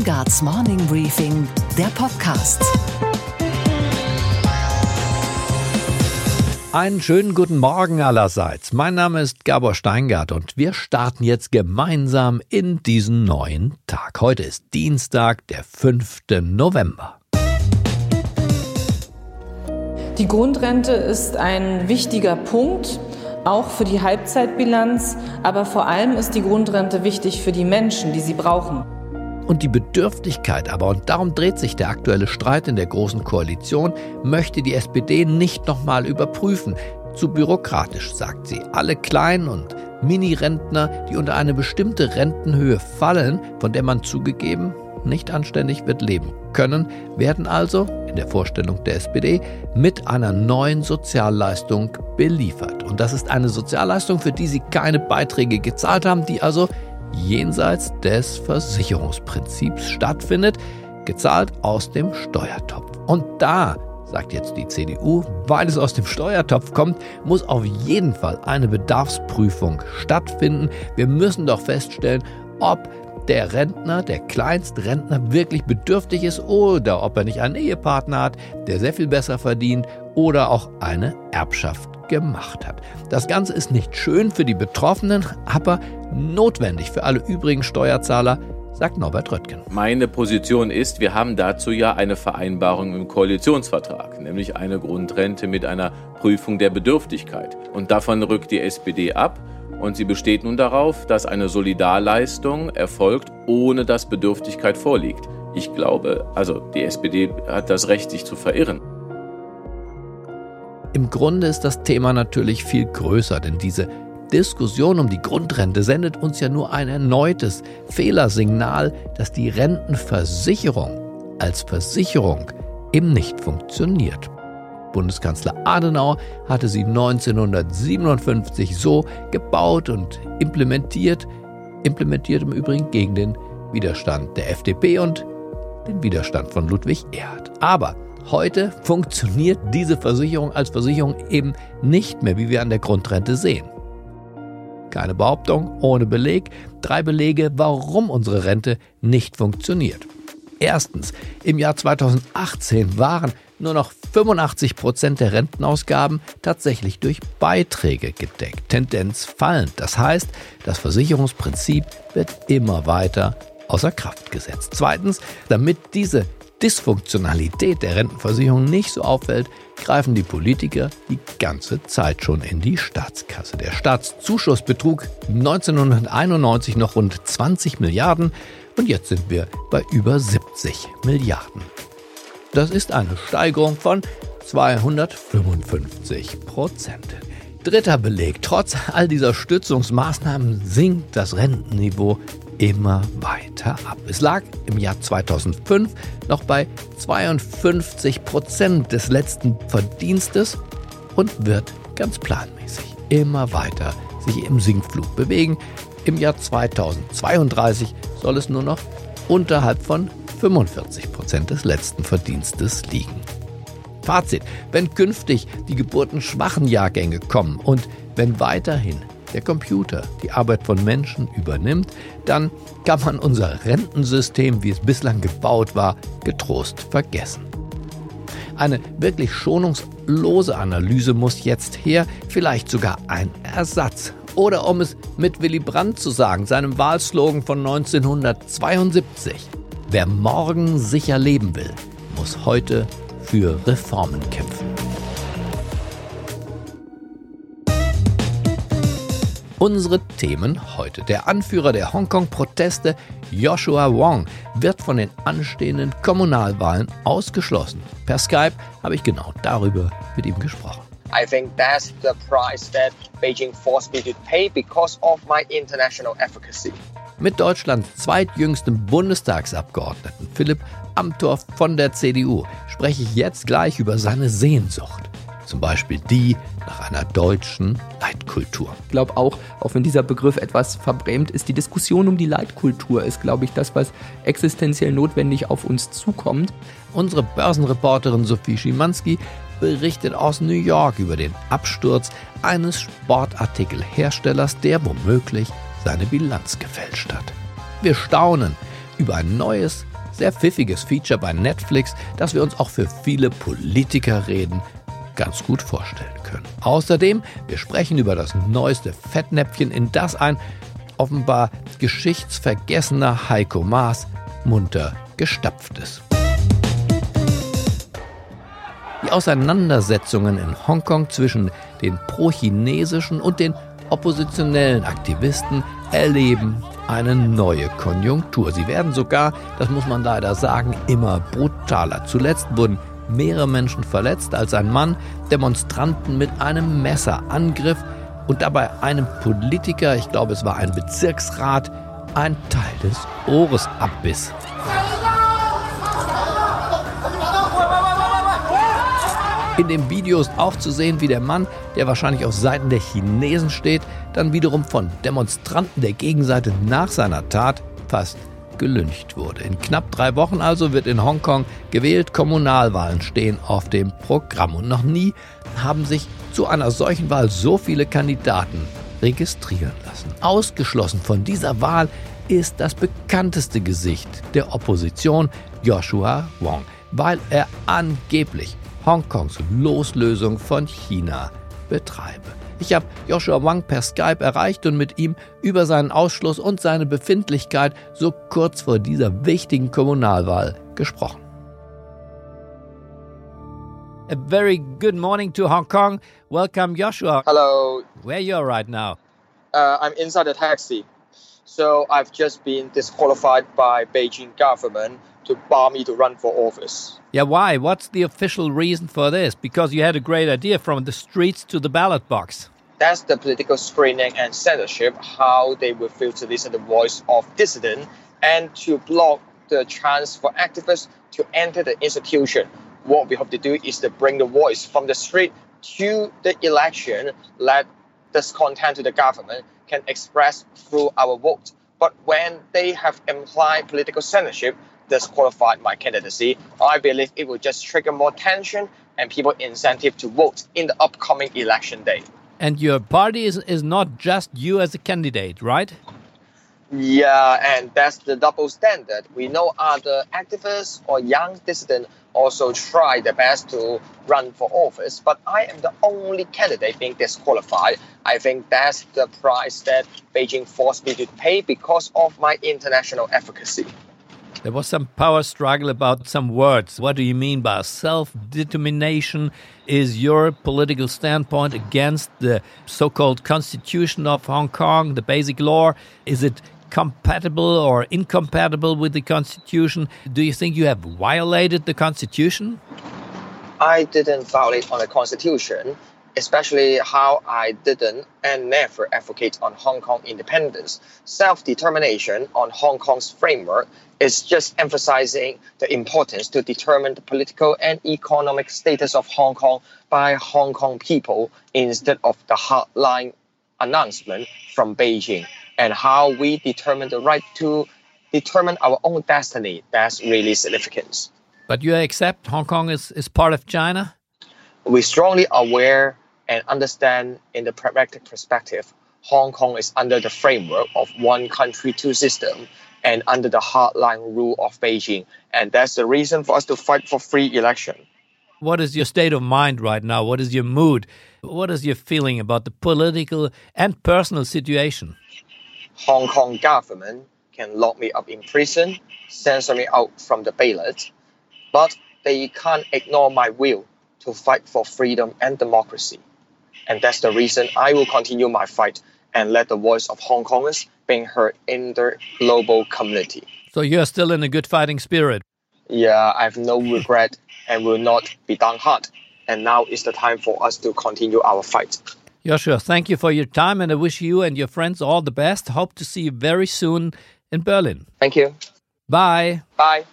Steingarts Morning Briefing, der Podcast. Einen schönen guten Morgen allerseits. Mein Name ist Gabor Steingart und wir starten jetzt gemeinsam in diesen neuen Tag. Heute ist Dienstag, der 5. November. Die Grundrente ist ein wichtiger Punkt, auch für die Halbzeitbilanz, aber vor allem ist die Grundrente wichtig für die Menschen, die sie brauchen. Und die Bedürftigkeit aber, und darum dreht sich der aktuelle Streit in der Großen Koalition, möchte die SPD nicht nochmal überprüfen. Zu bürokratisch, sagt sie. Alle Klein- und Mini-Rentner, die unter eine bestimmte Rentenhöhe fallen, von der man zugegeben nicht anständig wird leben können, werden also, in der Vorstellung der SPD, mit einer neuen Sozialleistung beliefert. Und das ist eine Sozialleistung, für die sie keine Beiträge gezahlt haben, die also jenseits des Versicherungsprinzips stattfindet, gezahlt aus dem Steuertopf. Und da sagt jetzt die CDU, weil es aus dem Steuertopf kommt, muss auf jeden Fall eine Bedarfsprüfung stattfinden. Wir müssen doch feststellen, ob der Rentner, der Kleinstrentner wirklich bedürftig ist oder ob er nicht einen Ehepartner hat, der sehr viel besser verdient oder auch eine Erbschaft gemacht hat. Das Ganze ist nicht schön für die Betroffenen, aber notwendig für alle übrigen Steuerzahler, sagt Norbert Röttgen. Meine Position ist, wir haben dazu ja eine Vereinbarung im Koalitionsvertrag, nämlich eine Grundrente mit einer Prüfung der Bedürftigkeit. Und davon rückt die SPD ab. Und sie besteht nun darauf, dass eine Solidarleistung erfolgt, ohne dass Bedürftigkeit vorliegt. Ich glaube, also die SPD hat das Recht, sich zu verirren. Im Grunde ist das Thema natürlich viel größer, denn diese Diskussion um die Grundrente sendet uns ja nur ein erneutes Fehlersignal, dass die Rentenversicherung als Versicherung eben nicht funktioniert. Bundeskanzler Adenauer hatte sie 1957 so gebaut und implementiert, implementiert im Übrigen gegen den Widerstand der FDP und den Widerstand von Ludwig Erhard. Aber heute funktioniert diese Versicherung als Versicherung eben nicht mehr, wie wir an der Grundrente sehen. Keine Behauptung, ohne Beleg. Drei Belege, warum unsere Rente nicht funktioniert. Erstens, im Jahr 2018 waren nur noch 85 Prozent der Rentenausgaben tatsächlich durch Beiträge gedeckt. Tendenz fallend. Das heißt, das Versicherungsprinzip wird immer weiter außer Kraft gesetzt. Zweitens, damit diese Dysfunktionalität der Rentenversicherung nicht so auffällt, greifen die Politiker die ganze Zeit schon in die Staatskasse. Der Staatszuschuss betrug 1991 noch rund 20 Milliarden und jetzt sind wir bei über 70 Milliarden. Das ist eine Steigerung von 255 Prozent. Dritter Beleg. Trotz all dieser Stützungsmaßnahmen sinkt das Rentenniveau immer weiter ab. Es lag im Jahr 2005 noch bei 52 Prozent des letzten Verdienstes und wird ganz planmäßig immer weiter sich im Sinkflug bewegen. Im Jahr 2032 soll es nur noch unterhalb von 45 Prozent des letzten Verdienstes liegen. Fazit, wenn künftig die geburtenschwachen Jahrgänge kommen und wenn weiterhin der Computer die Arbeit von Menschen übernimmt, dann kann man unser Rentensystem, wie es bislang gebaut war, getrost vergessen. Eine wirklich schonungslose Analyse muss jetzt her, vielleicht sogar ein Ersatz. Oder um es mit Willy Brandt zu sagen, seinem Wahlslogan von 1972. Wer morgen sicher leben will, muss heute für Reformen kämpfen. Unsere Themen heute. Der Anführer der Hongkong-Proteste, Joshua Wong, wird von den anstehenden Kommunalwahlen ausgeschlossen. Per Skype habe ich genau darüber mit ihm gesprochen. I think that's the price that Beijing forced me to pay because of my international efficacy. Mit Deutschlands zweitjüngstem Bundestagsabgeordneten Philipp Amthorf von der CDU spreche ich jetzt gleich über seine Sehnsucht. Zum Beispiel die nach einer deutschen Leitkultur. Ich glaube auch, auch wenn dieser Begriff etwas verbrämt ist, die Diskussion um die Leitkultur ist, glaube ich, das, was existenziell notwendig auf uns zukommt. Unsere Börsenreporterin Sophie Schimanski berichtet aus New York über den Absturz eines Sportartikelherstellers, der womöglich seine Bilanz gefälscht hat. Wir staunen über ein neues sehr pfiffiges Feature bei Netflix, das wir uns auch für viele Politiker reden ganz gut vorstellen können. Außerdem, wir sprechen über das neueste Fettnäpfchen, in das ein offenbar geschichtsvergessener Heiko Maas munter gestapft ist. Die Auseinandersetzungen in Hongkong zwischen den pro-chinesischen und den oppositionellen Aktivisten erleben eine neue Konjunktur. Sie werden sogar, das muss man leider sagen, immer brutaler. Zuletzt wurden mehrere Menschen verletzt, als ein Mann Demonstranten mit einem Messer angriff und dabei einem Politiker, ich glaube es war ein Bezirksrat, ein Teil des Ohres abbiss. In dem Video ist auch zu sehen, wie der Mann, der wahrscheinlich auf Seiten der Chinesen steht, dann wiederum von Demonstranten der Gegenseite nach seiner Tat fast gelyncht wurde. In knapp drei Wochen also wird in Hongkong gewählt, Kommunalwahlen stehen auf dem Programm und noch nie haben sich zu einer solchen Wahl so viele Kandidaten registrieren lassen. Ausgeschlossen von dieser Wahl ist das bekannteste Gesicht der Opposition, Joshua Wong, weil er angeblich Hongkongs Loslösung von China betreibe. Ich habe Joshua Wang per Skype erreicht und mit ihm über seinen Ausschluss und seine Befindlichkeit so kurz vor dieser wichtigen Kommunalwahl gesprochen. A very good morning to Hong Kong. Welcome, Joshua. Hello. Where you are right now? Uh, I'm inside the taxi. So I've just been disqualified by Beijing government to bar me to run for office. Yeah, why? What's the official reason for this? Because you had a great idea from the streets to the ballot box. That's the political screening and censorship, how they will to listen to the voice of dissident and to block the chance for activists to enter the institution. What we hope to do is to bring the voice from the street to the election, let discontent to the government can express through our vote. But when they have implied political censorship, disqualified my candidacy, I believe it will just trigger more tension and people incentive to vote in the upcoming election day. And your party is, is not just you as a candidate, right? Yeah, and that's the double standard. We know other activists or young dissidents also try their best to run for office, but I am the only candidate being disqualified. I think that's the price that Beijing forced me to pay because of my international efficacy. There was some power struggle about some words. What do you mean by self determination? Is your political standpoint against the so called constitution of Hong Kong, the basic law? Is it compatible or incompatible with the constitution? Do you think you have violated the constitution? I didn't violate on the constitution, especially how I didn't and never advocate on Hong Kong independence. Self determination on Hong Kong's framework is just emphasizing the importance to determine the political and economic status of Hong Kong by Hong Kong people instead of the hardline announcement from Beijing and how we determine the right to determine our own destiny. That's really significant. But you accept Hong Kong is, is part of China? We strongly aware and understand in the pragmatic perspective, Hong Kong is under the framework of one country, two system, and under the hardline rule of Beijing. And that's the reason for us to fight for free election. What is your state of mind right now? What is your mood? What is your feeling about the political and personal situation? Hong Kong government can lock me up in prison, censor me out from the ballot, but they can't ignore my will to fight for freedom and democracy. And that's the reason I will continue my fight and let the voice of Hong Kongers being heard in the global community. So you're still in a good fighting spirit? Yeah, I have no regret and will not be downhearted. And now is the time for us to continue our fight. Joshua, thank you for your time and I wish you and your friends all the best. Hope to see you very soon in Berlin. Thank you. Bye. Bye.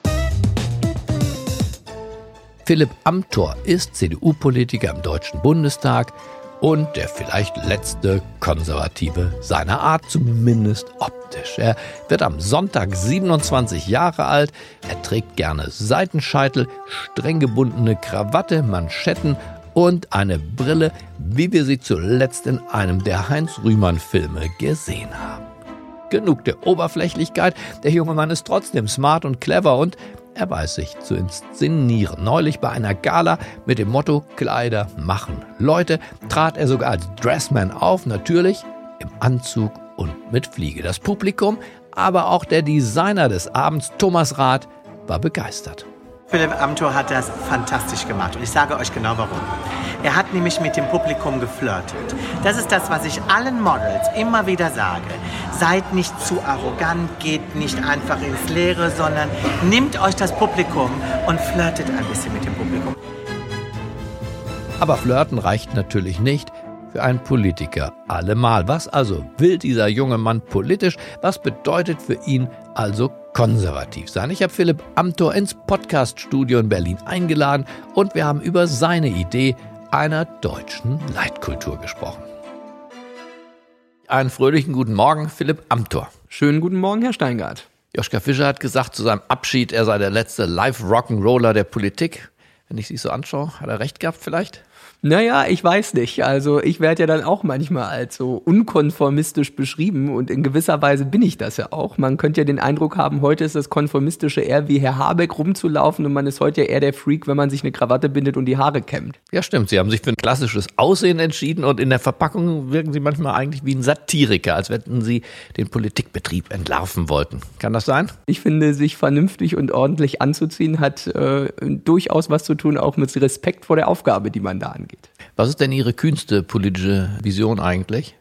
Philipp Amthor ist CDU-Politiker im Deutschen Bundestag und der vielleicht letzte Konservative seiner Art, zumindest optisch. Er wird am Sonntag 27 Jahre alt, er trägt gerne Seitenscheitel, streng gebundene Krawatte, Manschetten und eine Brille, wie wir sie zuletzt in einem der Heinz Rühmann-Filme gesehen haben. Genug der Oberflächlichkeit, der junge Mann ist trotzdem smart und clever und er weiß sich zu inszenieren. Neulich bei einer Gala mit dem Motto Kleider machen Leute trat er sogar als Dressman auf, natürlich im Anzug und mit Fliege. Das Publikum, aber auch der Designer des Abends, Thomas Rath, war begeistert. Philipp Amthor hat das fantastisch gemacht und ich sage euch genau warum. Er hat nämlich mit dem Publikum geflirtet. Das ist das, was ich allen Models immer wieder sage. Seid nicht zu arrogant, geht nicht einfach ins Leere, sondern nehmt euch das Publikum und flirtet ein bisschen mit dem Publikum. Aber flirten reicht natürlich nicht für einen Politiker allemal. Was also will dieser junge Mann politisch? Was bedeutet für ihn also konservativ sein? Ich habe Philipp Amthor ins Podcaststudio in Berlin eingeladen und wir haben über seine Idee einer deutschen Leitkultur gesprochen. Einen fröhlichen guten Morgen, Philipp Amthor. Schönen guten Morgen, Herr Steingart. Joschka Fischer hat gesagt zu seinem Abschied, er sei der letzte Live-Rock'n'Roller der Politik. Wenn ich sich so anschaue, hat er recht gehabt vielleicht? Naja, ich weiß nicht. Also ich werde ja dann auch manchmal als so unkonformistisch beschrieben und in gewisser Weise bin ich das ja auch. Man könnte ja den Eindruck haben, heute ist das Konformistische eher wie Herr Habeck rumzulaufen und man ist heute ja eher der Freak, wenn man sich eine Krawatte bindet und die Haare kämmt. Ja, stimmt. Sie haben sich für ein klassisches Aussehen entschieden und in der Verpackung wirken Sie manchmal eigentlich wie ein Satiriker, als wenn Sie den Politikbetrieb entlarven wollten. Kann das sein? Ich finde, sich vernünftig und ordentlich anzuziehen hat äh, durchaus was zu tun, auch mit Respekt vor der Aufgabe, die man da angeht angeht. Was ist denn Ihre kühnste politische Vision eigentlich?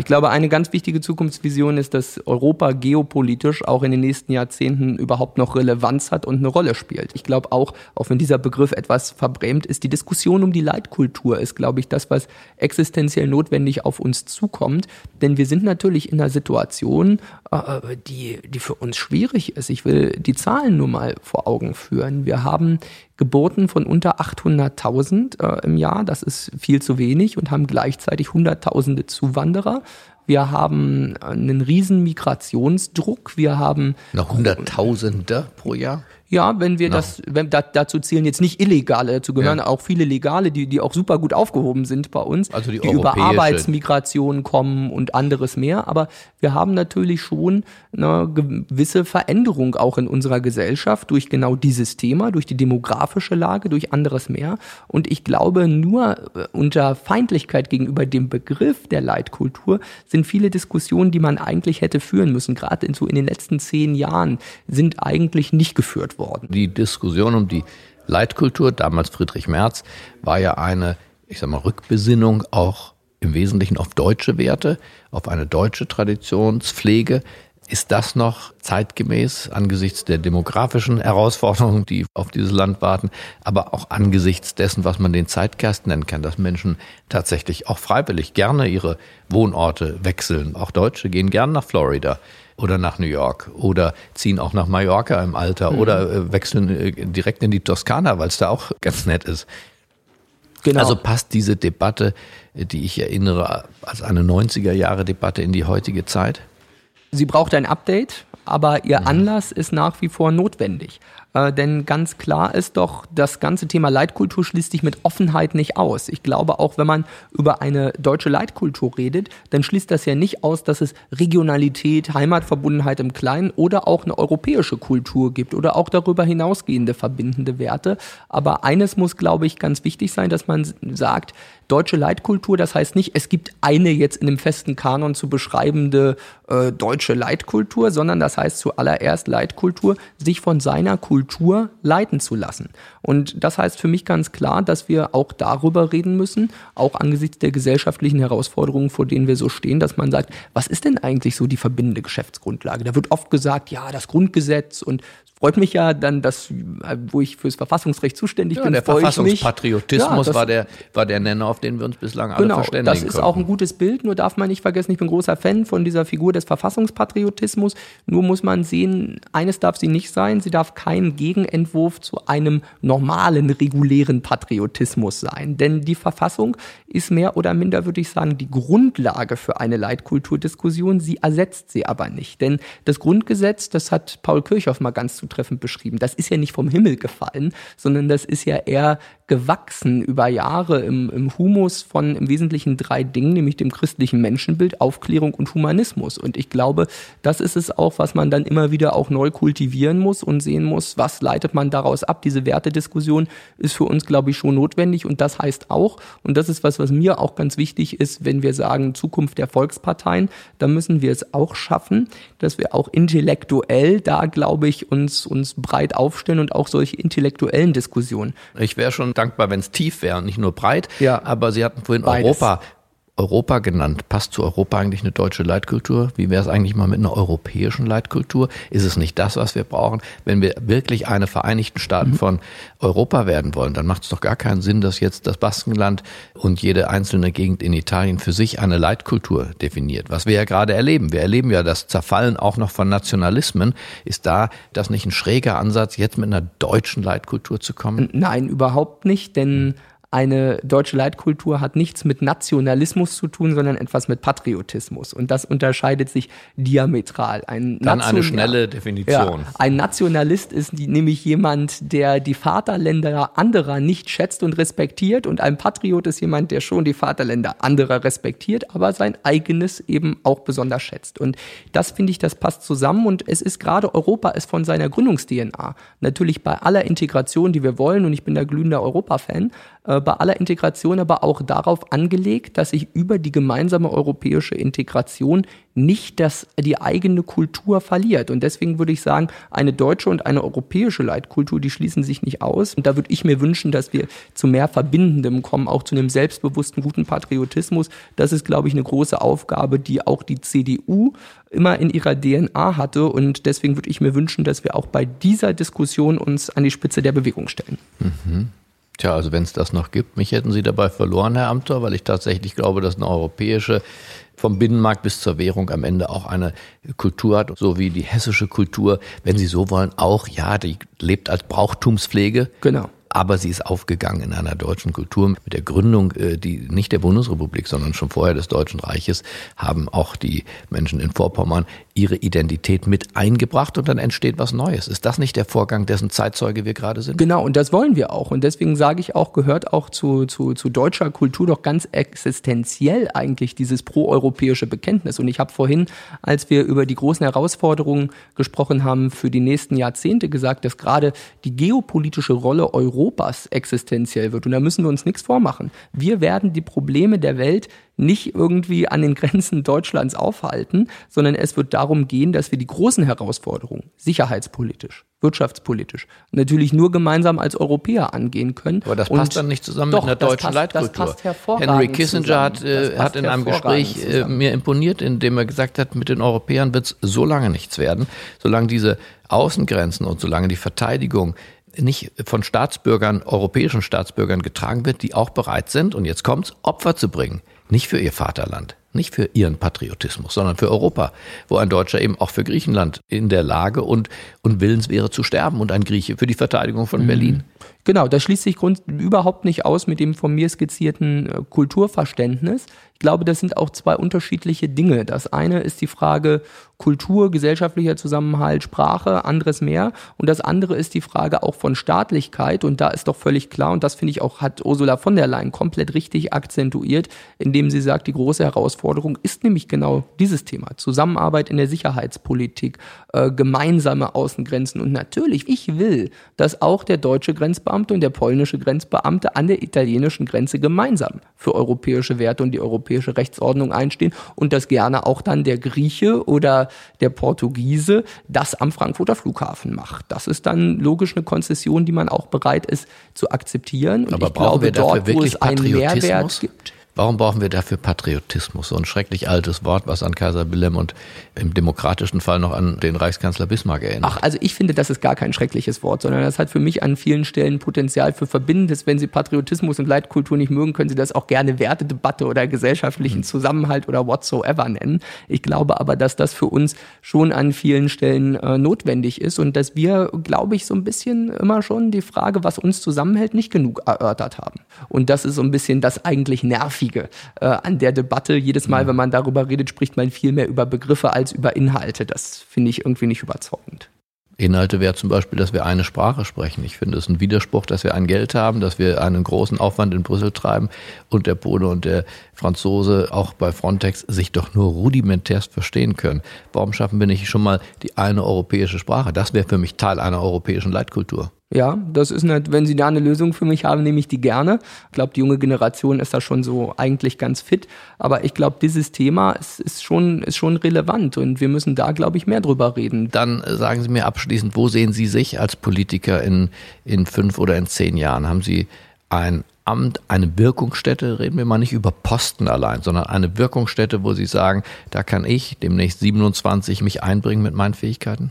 Ich glaube, eine ganz wichtige Zukunftsvision ist, dass Europa geopolitisch auch in den nächsten Jahrzehnten überhaupt noch Relevanz hat und eine Rolle spielt. Ich glaube auch, auch wenn dieser Begriff etwas verbrämt ist, die Diskussion um die Leitkultur ist, glaube ich, das, was existenziell notwendig auf uns zukommt. Denn wir sind natürlich in einer Situation, äh, die, die für uns schwierig ist. Ich will die Zahlen nur mal vor Augen führen. Wir haben Geburten von unter 800.000 äh, im Jahr. Das ist viel zu wenig und haben gleichzeitig Hunderttausende Zuwanderer. Wir haben einen riesen Migrationsdruck. Wir haben noch Hunderttausende pro Jahr. Ja, wenn wir no. das, wenn da, dazu zählen jetzt nicht Illegale, dazu gehören ja. auch viele Legale, die, die auch super gut aufgehoben sind bei uns, also die, die über Arbeitsmigration kommen und anderes mehr. Aber wir haben natürlich schon eine gewisse Veränderung auch in unserer Gesellschaft durch genau dieses Thema, durch die demografische Lage, durch anderes mehr. Und ich glaube, nur äh, unter Feindlichkeit gegenüber dem Begriff der Leitkultur sind viele Diskussionen, die man eigentlich hätte führen müssen, gerade in, so in den letzten zehn Jahren, sind eigentlich nicht geführt worden. Die Diskussion um die Leitkultur, damals Friedrich Merz, war ja eine, ich sag mal, Rückbesinnung auch im Wesentlichen auf deutsche Werte, auf eine deutsche Traditionspflege. Ist das noch zeitgemäß angesichts der demografischen Herausforderungen, die auf dieses Land warten, aber auch angesichts dessen, was man den Zeitgeist nennen kann, dass Menschen tatsächlich auch freiwillig gerne ihre Wohnorte wechseln. Auch Deutsche gehen gern nach Florida oder nach New York oder ziehen auch nach Mallorca im Alter mhm. oder äh, wechseln äh, direkt in die Toskana, weil es da auch ganz nett ist. Genau. Also passt diese Debatte, die ich erinnere, als eine 90er Jahre Debatte in die heutige Zeit? Sie braucht ein Update, aber ihr mhm. Anlass ist nach wie vor notwendig. Äh, denn ganz klar ist doch, das ganze Thema Leitkultur schließt sich mit Offenheit nicht aus. Ich glaube, auch wenn man über eine deutsche Leitkultur redet, dann schließt das ja nicht aus, dass es Regionalität, Heimatverbundenheit im Kleinen oder auch eine europäische Kultur gibt oder auch darüber hinausgehende verbindende Werte. Aber eines muss, glaube ich, ganz wichtig sein, dass man sagt, deutsche Leitkultur, das heißt nicht, es gibt eine jetzt in dem festen Kanon zu beschreibende äh, deutsche Leitkultur, sondern das heißt zuallererst Leitkultur, sich von seiner Kultur leiten zu lassen. Und das heißt für mich ganz klar, dass wir auch darüber reden müssen, auch angesichts der gesellschaftlichen Herausforderungen, vor denen wir so stehen, dass man sagt, was ist denn eigentlich so die verbindende Geschäftsgrundlage? Da wird oft gesagt, ja, das Grundgesetz und freut mich ja dann, dass, wo ich fürs Verfassungsrecht zuständig ja, bin, der Verfassungspatriotismus ja, war, der, war der Nenner, auf den wir uns bislang alle genau, verständigen Das ist konnten. auch ein gutes Bild, nur darf man nicht vergessen, ich bin großer Fan von dieser Figur des Verfassungspatriotismus. Nur muss man sehen, eines darf sie nicht sein, sie darf kein Gegenentwurf zu einem normalen, regulären Patriotismus sein. Denn die Verfassung ist mehr oder minder, würde ich sagen, die Grundlage für eine Leitkulturdiskussion. Sie ersetzt sie aber nicht. Denn das Grundgesetz, das hat Paul Kirchhoff mal ganz zu zutreffend beschrieben. Das ist ja nicht vom Himmel gefallen, sondern das ist ja eher gewachsen über Jahre im, im Humus von im Wesentlichen drei Dingen, nämlich dem christlichen Menschenbild, Aufklärung und Humanismus. Und ich glaube, das ist es auch, was man dann immer wieder auch neu kultivieren muss und sehen muss, was leitet man daraus ab. Diese Wertediskussion ist für uns, glaube ich, schon notwendig. Und das heißt auch, und das ist was, was mir auch ganz wichtig ist, wenn wir sagen Zukunft der Volksparteien, da müssen wir es auch schaffen, dass wir auch intellektuell da, glaube ich, uns, uns breit aufstellen und auch solche intellektuellen Diskussionen. Ich wäre schon dankbar, wenn es tief wäre und nicht nur breit. Ja. Aber Sie hatten vorhin Beides. Europa. Europa genannt. Passt zu Europa eigentlich eine deutsche Leitkultur? Wie wäre es eigentlich mal mit einer europäischen Leitkultur? Ist es nicht das, was wir brauchen? Wenn wir wirklich eine Vereinigten Staaten von Europa werden wollen, dann macht es doch gar keinen Sinn, dass jetzt das Baskenland und jede einzelne Gegend in Italien für sich eine Leitkultur definiert. Was wir ja gerade erleben. Wir erleben ja das Zerfallen auch noch von Nationalismen. Ist da das nicht ein schräger Ansatz, jetzt mit einer deutschen Leitkultur zu kommen? Nein, überhaupt nicht, denn eine deutsche Leitkultur hat nichts mit Nationalismus zu tun, sondern etwas mit Patriotismus. Und das unterscheidet sich diametral. Ein Dann eine Nation- schnelle Ja, Definition. ein Nationalist ist die, nämlich jemand, der die Vaterländer anderer nicht schätzt und respektiert. Und ein Patriot ist jemand, der schon die Vaterländer anderer respektiert, aber sein eigenes eben auch besonders schätzt. Und das finde ich, das passt zusammen. Und es ist gerade Europa ist von seiner Gründungs-DNA natürlich bei aller Integration, die wir wollen, und ich bin der glühender Europa-Fan, äh, bei aller Integration aber auch darauf angelegt, dass sich über die gemeinsame europäische Integration nicht das, die eigene Kultur verliert. Und deswegen würde ich sagen, eine deutsche und eine europäische Leitkultur, die schließen sich nicht aus. Und da würde ich mir wünschen, dass wir zu mehr Verbindendem kommen, auch zu einem selbstbewussten, guten Patriotismus. Das ist, glaube ich, eine große Aufgabe, die auch die CDU immer in ihrer DNA hatte. Und deswegen würde ich mir wünschen, dass wir auch bei dieser Diskussion uns an die Spitze der Bewegung stellen. Tja, also wenn es das noch gibt, mich hätten Sie dabei verloren, Herr Amthor, weil ich tatsächlich glaube, dass eine europäische vom Binnenmarkt bis zur Währung am Ende auch eine Kultur hat, so wie die hessische Kultur, wenn Sie so wollen, auch, ja, die lebt als Brauchtumspflege. Genau. Aber sie ist aufgegangen in einer deutschen Kultur. Mit der Gründung, äh, die nicht der Bundesrepublik, sondern schon vorher des Deutschen Reiches, haben auch die Menschen in Vorpommern ihre Identität mit eingebracht und dann entsteht was Neues. Ist das nicht der Vorgang, dessen Zeitzeuge wir gerade sind? Genau, und das wollen wir auch. Und deswegen sage ich auch, gehört auch zu, zu, zu deutscher Kultur doch ganz existenziell eigentlich dieses proeuropäische Bekenntnis. Und ich habe vorhin, als wir über die großen Herausforderungen gesprochen haben für die nächsten Jahrzehnte, gesagt, dass gerade die geopolitische Rolle Europas existenziell wird. Und da müssen wir uns nichts vormachen. Wir werden die Probleme der Welt nicht irgendwie an den Grenzen Deutschlands aufhalten, sondern es wird darum gehen, dass wir die großen Herausforderungen sicherheitspolitisch, wirtschaftspolitisch natürlich nur gemeinsam als Europäer angehen können. Aber das passt dann nicht zusammen doch, mit einer deutschen passt- Leitkultur. Das passt hervorragend Henry Kissinger zusammen. hat, äh, hat passt in einem Gespräch äh, zusammen. mir imponiert, indem er gesagt hat, mit den Europäern wird es so lange nichts werden, solange diese Außengrenzen und solange die Verteidigung nicht von Staatsbürgern, europäischen Staatsbürgern getragen wird, die auch bereit sind, und jetzt kommt's, Opfer zu bringen. Nicht für ihr Vaterland, nicht für ihren Patriotismus, sondern für Europa, wo ein Deutscher eben auch für Griechenland in der Lage und, und willens wäre zu sterben und ein Grieche für die Verteidigung von Berlin. Genau, das schließt sich grund überhaupt nicht aus mit dem von mir skizzierten äh, Kulturverständnis. Ich glaube, das sind auch zwei unterschiedliche Dinge. Das eine ist die Frage Kultur, gesellschaftlicher Zusammenhalt, Sprache, anderes mehr. Und das andere ist die Frage auch von Staatlichkeit. Und da ist doch völlig klar, und das finde ich auch, hat Ursula von der Leyen komplett richtig akzentuiert, indem sie sagt, die große Herausforderung ist nämlich genau dieses Thema. Zusammenarbeit in der Sicherheitspolitik, äh, gemeinsame Außengrenzen. Und natürlich, ich will, dass auch der deutsche Grenzbeamte und der polnische Grenzbeamte an der italienischen Grenze gemeinsam für europäische Werte und die europäische Rechtsordnung einstehen und dass gerne auch dann der Grieche oder der Portugiese das am Frankfurter Flughafen macht. Das ist dann logisch eine Konzession, die man auch bereit ist zu akzeptieren. Und Aber ich brauchen glaube, wir dafür dort, wo wirklich es einen Mehrwert gibt. Warum brauchen wir dafür Patriotismus? So ein schrecklich altes Wort, was an Kaiser Wilhelm und im demokratischen Fall noch an den Reichskanzler Bismarck erinnert. Ach, also ich finde, das ist gar kein schreckliches Wort, sondern das hat für mich an vielen Stellen Potenzial für Verbindendes. Wenn Sie Patriotismus und Leitkultur nicht mögen, können Sie das auch gerne Wertedebatte oder gesellschaftlichen Zusammenhalt oder whatsoever nennen. Ich glaube aber, dass das für uns schon an vielen Stellen äh, notwendig ist und dass wir, glaube ich, so ein bisschen immer schon die Frage, was uns zusammenhält, nicht genug erörtert haben. Und das ist so ein bisschen das eigentlich Nervige äh, an der Debatte. Jedes Mal, wenn man darüber redet, spricht man viel mehr über Begriffe als über Inhalte. Das finde ich irgendwie nicht überzeugend. Inhalte wäre zum Beispiel, dass wir eine Sprache sprechen. Ich finde es ein Widerspruch, dass wir ein Geld haben, dass wir einen großen Aufwand in Brüssel treiben und der Pole und der Franzose auch bei Frontex sich doch nur rudimentärst verstehen können. Warum schaffen wir nicht schon mal die eine europäische Sprache? Das wäre für mich Teil einer europäischen Leitkultur. Ja, das ist nicht, wenn Sie da eine Lösung für mich haben, nehme ich die gerne. Ich glaube, die junge Generation ist da schon so eigentlich ganz fit. Aber ich glaube, dieses Thema ist, ist, schon, ist schon relevant und wir müssen da, glaube ich, mehr drüber reden. Dann äh, sagen Sie mir abschließend, wo sehen Sie sich als Politiker in, in fünf oder in zehn Jahren? Haben Sie ein Amt, eine Wirkungsstätte, reden wir mal nicht über Posten allein, sondern eine Wirkungsstätte, wo Sie sagen, da kann ich demnächst 27 mich einbringen mit meinen Fähigkeiten?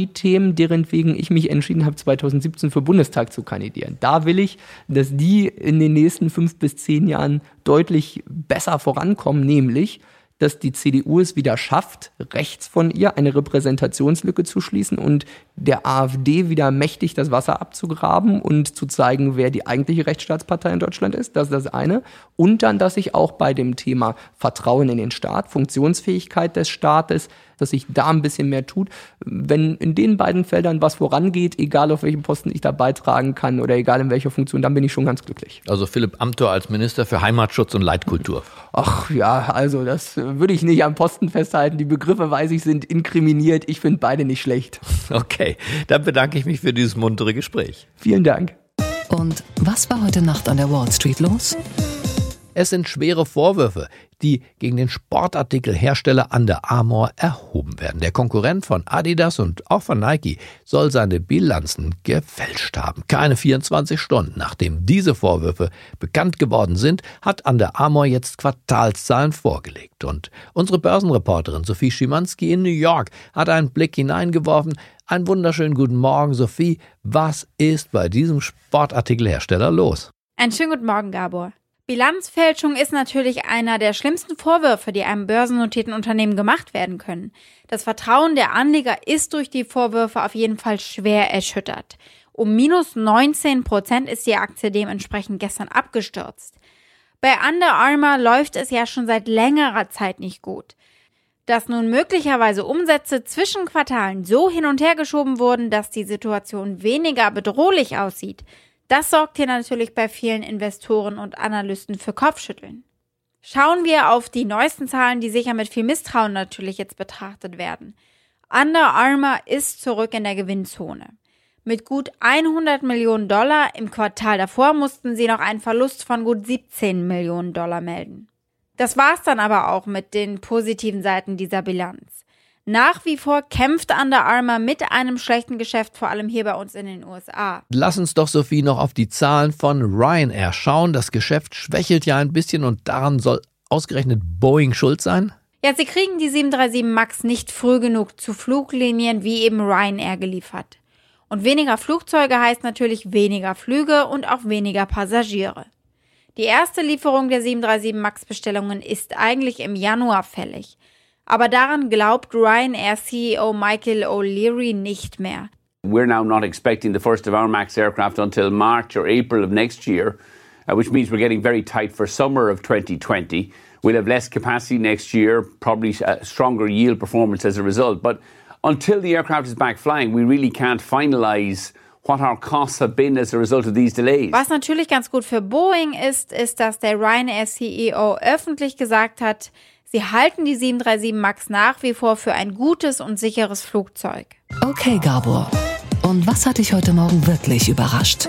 Die Themen, deren wegen ich mich entschieden habe, 2017 für Bundestag zu kandidieren. Da will ich, dass die in den nächsten fünf bis zehn Jahren deutlich besser vorankommen, nämlich dass die CDU es wieder schafft, rechts von ihr eine Repräsentationslücke zu schließen und der AfD wieder mächtig das Wasser abzugraben und zu zeigen, wer die eigentliche Rechtsstaatspartei in Deutschland ist. Das ist das eine. Und dann, dass ich auch bei dem Thema Vertrauen in den Staat, Funktionsfähigkeit des Staates, dass sich da ein bisschen mehr tut. Wenn in den beiden Feldern was vorangeht, egal auf welchem Posten ich da beitragen kann oder egal in welcher Funktion, dann bin ich schon ganz glücklich. Also Philipp Amthor als Minister für Heimatschutz und Leitkultur. Ach ja, also das würde ich nicht am Posten festhalten. Die Begriffe, weiß ich, sind inkriminiert. Ich finde beide nicht schlecht. Okay, dann bedanke ich mich für dieses muntere Gespräch. Vielen Dank. Und was war heute Nacht an der Wall Street los? Es sind schwere Vorwürfe, die gegen den Sportartikelhersteller Under Armour erhoben werden. Der Konkurrent von Adidas und auch von Nike soll seine Bilanzen gefälscht haben. Keine 24 Stunden nachdem diese Vorwürfe bekannt geworden sind, hat Under Armour jetzt Quartalszahlen vorgelegt. Und unsere Börsenreporterin Sophie Schimanski in New York hat einen Blick hineingeworfen. Einen wunderschönen guten Morgen, Sophie. Was ist bei diesem Sportartikelhersteller los? Einen schönen guten Morgen, Gabor. Bilanzfälschung ist natürlich einer der schlimmsten Vorwürfe, die einem börsennotierten Unternehmen gemacht werden können. Das Vertrauen der Anleger ist durch die Vorwürfe auf jeden Fall schwer erschüttert. Um minus 19 Prozent ist die Aktie dementsprechend gestern abgestürzt. Bei Under Armour läuft es ja schon seit längerer Zeit nicht gut. Dass nun möglicherweise Umsätze zwischen Quartalen so hin und her geschoben wurden, dass die Situation weniger bedrohlich aussieht, das sorgt hier natürlich bei vielen Investoren und Analysten für Kopfschütteln. Schauen wir auf die neuesten Zahlen, die sicher mit viel Misstrauen natürlich jetzt betrachtet werden. Under Armour ist zurück in der Gewinnzone. Mit gut 100 Millionen Dollar im Quartal davor mussten sie noch einen Verlust von gut 17 Millionen Dollar melden. Das war's dann aber auch mit den positiven Seiten dieser Bilanz. Nach wie vor kämpft Under Armour mit einem schlechten Geschäft, vor allem hier bei uns in den USA. Lass uns doch, Sophie, noch auf die Zahlen von Ryanair schauen. Das Geschäft schwächelt ja ein bisschen und daran soll ausgerechnet Boeing schuld sein? Ja, sie kriegen die 737 MAX nicht früh genug zu Fluglinien wie eben Ryanair geliefert. Und weniger Flugzeuge heißt natürlich weniger Flüge und auch weniger Passagiere. Die erste Lieferung der 737 MAX Bestellungen ist eigentlich im Januar fällig. Aber daran glaubt Ryanair CEO Michael O'Leary nicht mehr. We're now not expecting the first of our MAX aircraft until March or April of next year, uh, which means we're getting very tight for summer of 2020. We'll have less capacity next year, probably a stronger yield performance as a result. But until the aircraft is back flying, we really can't finalize what our costs have been as a result of these delays. Was natürlich ganz gut für Boeing ist, ist, dass der Ryanair CEO öffentlich gesagt hat, Sie halten die 737 MAX nach wie vor für ein gutes und sicheres Flugzeug. Okay, Gabor. Und was hat dich heute Morgen wirklich überrascht?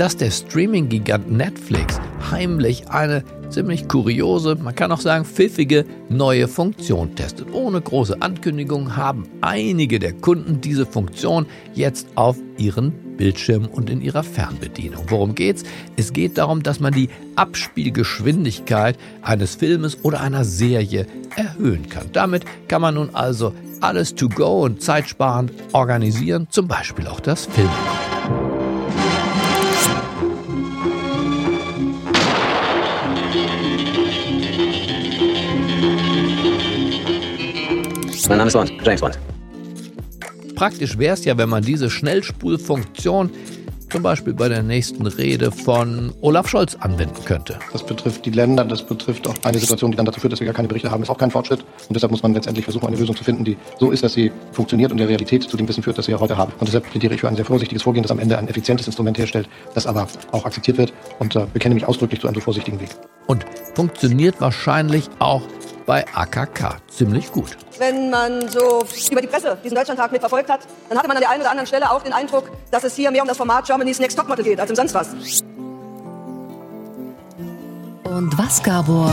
Dass der Streaming-Gigant Netflix heimlich eine ziemlich kuriose, man kann auch sagen pfiffige neue Funktion testet. Ohne große Ankündigung haben einige der Kunden diese Funktion jetzt auf ihren Bildschirm und in ihrer Fernbedienung. Worum geht's? Es geht darum, dass man die Abspielgeschwindigkeit eines Filmes oder einer Serie erhöhen kann. Damit kann man nun also alles to go und zeitsparend organisieren, zum Beispiel auch das Filmen. Mein Name ist Bond, James Bond. Praktisch wäre es ja, wenn man diese Schnellspulfunktion zum Beispiel bei der nächsten Rede von Olaf Scholz anwenden könnte. Das betrifft die Länder, das betrifft auch eine Situation, die dann dazu führt, dass wir gar keine Berichte haben, ist auch kein Fortschritt. Und deshalb muss man letztendlich versuchen, eine Lösung zu finden, die so ist, dass sie funktioniert und der Realität zu dem Wissen führt, das wir heute haben. Und deshalb plädiere ich für ein sehr vorsichtiges Vorgehen, das am Ende ein effizientes Instrument herstellt, das aber auch akzeptiert wird und äh, bekenne mich ausdrücklich zu einem so vorsichtigen Weg. Und funktioniert wahrscheinlich auch bei AKK ziemlich gut. Wenn man so über die Presse diesen Deutschlandtag mitverfolgt hat, dann hatte man an der einen oder anderen Stelle auch den Eindruck, dass es hier mehr um das Format Germany's Next Topmodel geht als um sonst was. Und was, Gabor,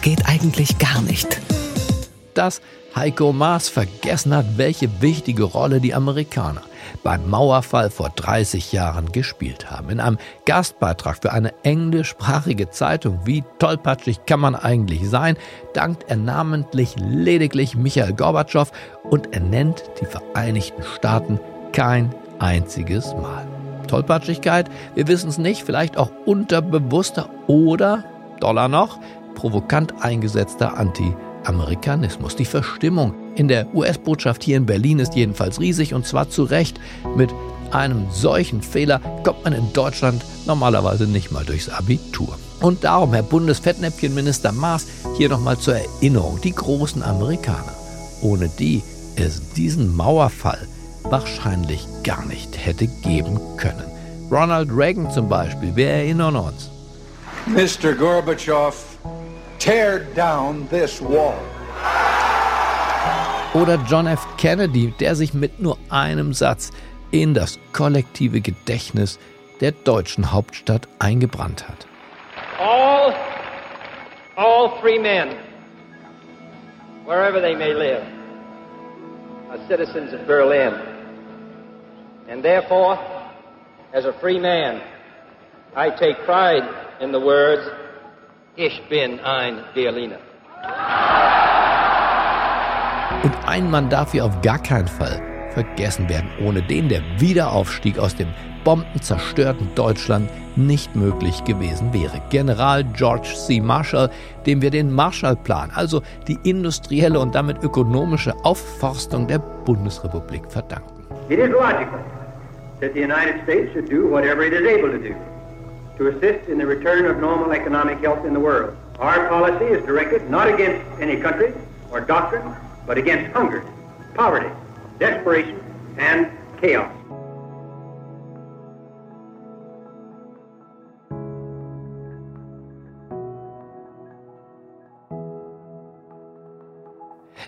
geht eigentlich gar nicht? Dass Heiko Maas vergessen hat, welche wichtige Rolle die Amerikaner beim Mauerfall vor 30 Jahren gespielt haben. In einem Gastbeitrag für eine englischsprachige Zeitung, wie tollpatschig kann man eigentlich sein, dankt er namentlich lediglich Michael Gorbatschow und er nennt die Vereinigten Staaten kein einziges Mal. Tollpatschigkeit, wir wissen es nicht, vielleicht auch unterbewusster oder, doller noch, provokant eingesetzter Anti- Amerikanismus. Die Verstimmung in der US-Botschaft hier in Berlin ist jedenfalls riesig und zwar zu Recht. Mit einem solchen Fehler kommt man in Deutschland normalerweise nicht mal durchs Abitur. Und darum, Herr Bundesfettnäpfchenminister Maas, hier nochmal zur Erinnerung, die großen Amerikaner, ohne die es diesen Mauerfall wahrscheinlich gar nicht hätte geben können. Ronald Reagan zum Beispiel, wir erinnern uns. Mr. Gorbachev, Tear down this wall. Oder John F. Kennedy, der sich mit nur einem Satz in das kollektive Gedächtnis der deutschen Hauptstadt eingebrannt hat. All, all free men, wherever they may live, are citizens of Berlin. And therefore, as a free man, I take pride in the words Ich bin ein Berliner. Und ein Mann darf hier auf gar keinen Fall vergessen werden, ohne den der Wiederaufstieg aus dem bombenzerstörten Deutschland nicht möglich gewesen wäre. General George C. Marshall, dem wir den Marshallplan, also die industrielle und damit ökonomische Aufforstung der Bundesrepublik verdanken. It is logical that the United States should do whatever it is able to do. To assist in the return of normal economic health in the world. Our policy is directed not against any country or doctrine, but against hunger, poverty, desperation, and chaos.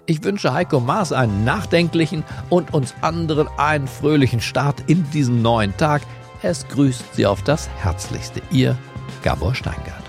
Ich wünsche Heiko Maas einen nachdenklichen und uns anderen einen fröhlichen Start in diesen neuen Tag. Es grüßt Sie auf das Herzlichste. Ihr Gabor Steingart.